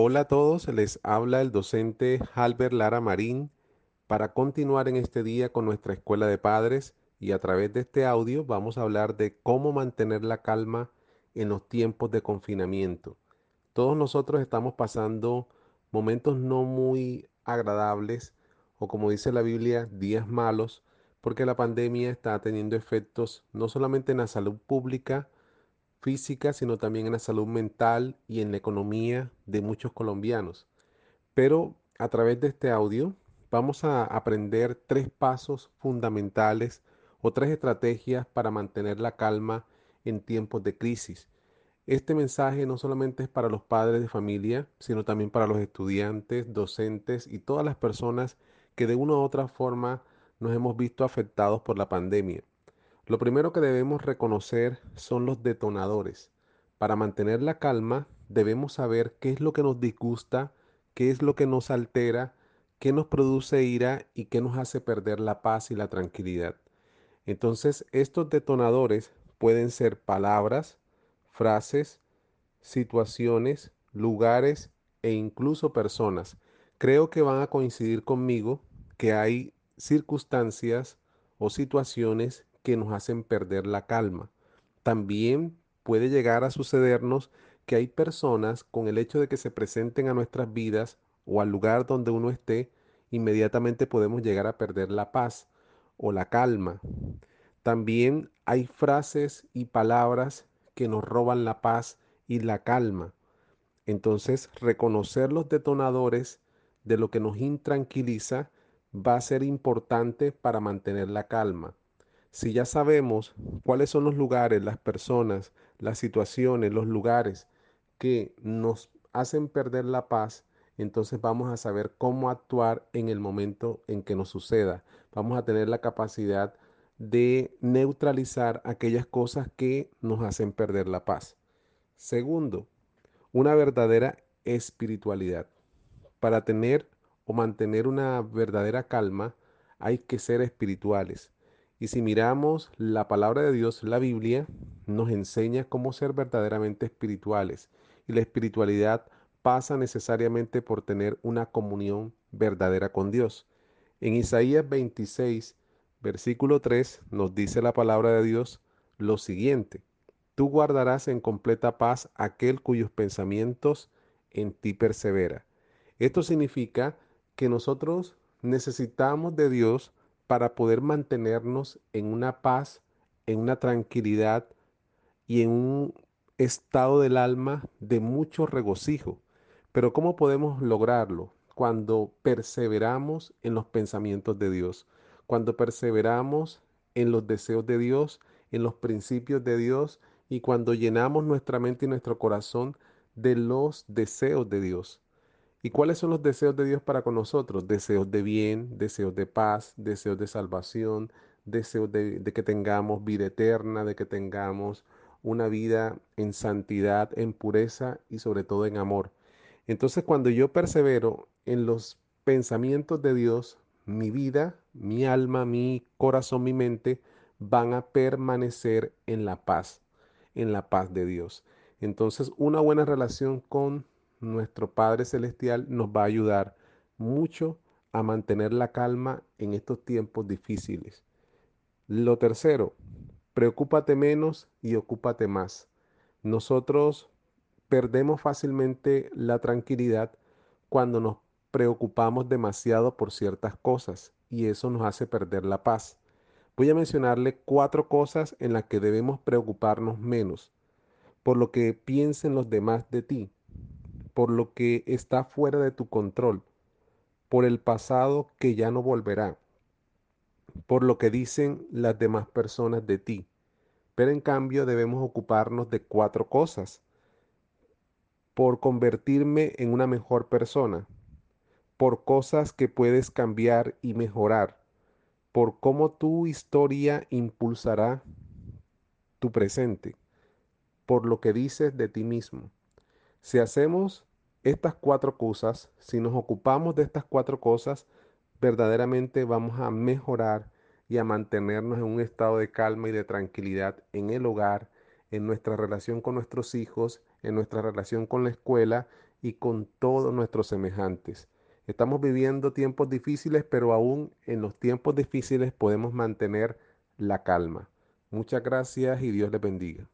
Hola a todos, les habla el docente Halber Lara Marín para continuar en este día con nuestra escuela de padres y a través de este audio vamos a hablar de cómo mantener la calma en los tiempos de confinamiento. Todos nosotros estamos pasando momentos no muy agradables o como dice la Biblia, días malos, porque la pandemia está teniendo efectos no solamente en la salud pública, física, sino también en la salud mental y en la economía de muchos colombianos. Pero a través de este audio vamos a aprender tres pasos fundamentales o tres estrategias para mantener la calma en tiempos de crisis. Este mensaje no solamente es para los padres de familia, sino también para los estudiantes, docentes y todas las personas que de una u otra forma nos hemos visto afectados por la pandemia. Lo primero que debemos reconocer son los detonadores. Para mantener la calma debemos saber qué es lo que nos disgusta, qué es lo que nos altera, qué nos produce ira y qué nos hace perder la paz y la tranquilidad. Entonces estos detonadores pueden ser palabras, frases, situaciones, lugares e incluso personas. Creo que van a coincidir conmigo que hay circunstancias o situaciones que nos hacen perder la calma. También puede llegar a sucedernos que hay personas con el hecho de que se presenten a nuestras vidas o al lugar donde uno esté, inmediatamente podemos llegar a perder la paz o la calma. También hay frases y palabras que nos roban la paz y la calma. Entonces, reconocer los detonadores de lo que nos intranquiliza va a ser importante para mantener la calma. Si ya sabemos cuáles son los lugares, las personas, las situaciones, los lugares que nos hacen perder la paz, entonces vamos a saber cómo actuar en el momento en que nos suceda. Vamos a tener la capacidad de neutralizar aquellas cosas que nos hacen perder la paz. Segundo, una verdadera espiritualidad. Para tener o mantener una verdadera calma hay que ser espirituales. Y si miramos la palabra de Dios, la Biblia, nos enseña cómo ser verdaderamente espirituales. Y la espiritualidad pasa necesariamente por tener una comunión verdadera con Dios. En Isaías 26, versículo 3, nos dice la palabra de Dios lo siguiente. Tú guardarás en completa paz aquel cuyos pensamientos en ti persevera. Esto significa que nosotros necesitamos de Dios para poder mantenernos en una paz, en una tranquilidad y en un estado del alma de mucho regocijo. Pero ¿cómo podemos lograrlo? Cuando perseveramos en los pensamientos de Dios, cuando perseveramos en los deseos de Dios, en los principios de Dios y cuando llenamos nuestra mente y nuestro corazón de los deseos de Dios. ¿Y cuáles son los deseos de Dios para con nosotros? Deseos de bien, deseos de paz, deseos de salvación, deseos de, que tengamos vida eterna, de que tengamos una vida en santidad, en pureza y sobre todo en amor. Entonces cuando yo persevero en los pensamientos de Dios, mi vida, mi alma, mi corazón, mi mente van a permanecer en la paz, en la paz de Dios. Entonces una buena relación con nuestro Padre Celestial nos va a ayudar mucho a mantener la calma en estos tiempos difíciles. Lo tercero, preocúpate menos y ocúpate más. Nosotros perdemos fácilmente la tranquilidad cuando nos preocupamos demasiado por ciertas cosas y eso nos hace perder la paz. Voy a mencionarle cuatro cosas en las que debemos preocuparnos menos, por lo que piensen los demás de ti, por lo que está fuera de tu control, por el pasado que ya no volverá, por lo que dicen las demás personas de ti. Pero en cambio debemos ocuparnos de cuatro cosas. Por convertirme en una mejor persona, por cosas que puedes cambiar y mejorar, por cómo tu historia impulsará tu presente, por lo que dices de ti mismo. Si hacemos estas cuatro cosas, si nos ocupamos de estas cuatro cosas, verdaderamente vamos a mejorar y a mantenernos en un estado de calma y de tranquilidad en el hogar, en nuestra relación con nuestros hijos, en nuestra relación con la escuela y con todos nuestros semejantes. Estamos viviendo tiempos difíciles, pero aún en los tiempos difíciles podemos mantener la calma. Muchas gracias y Dios les bendiga.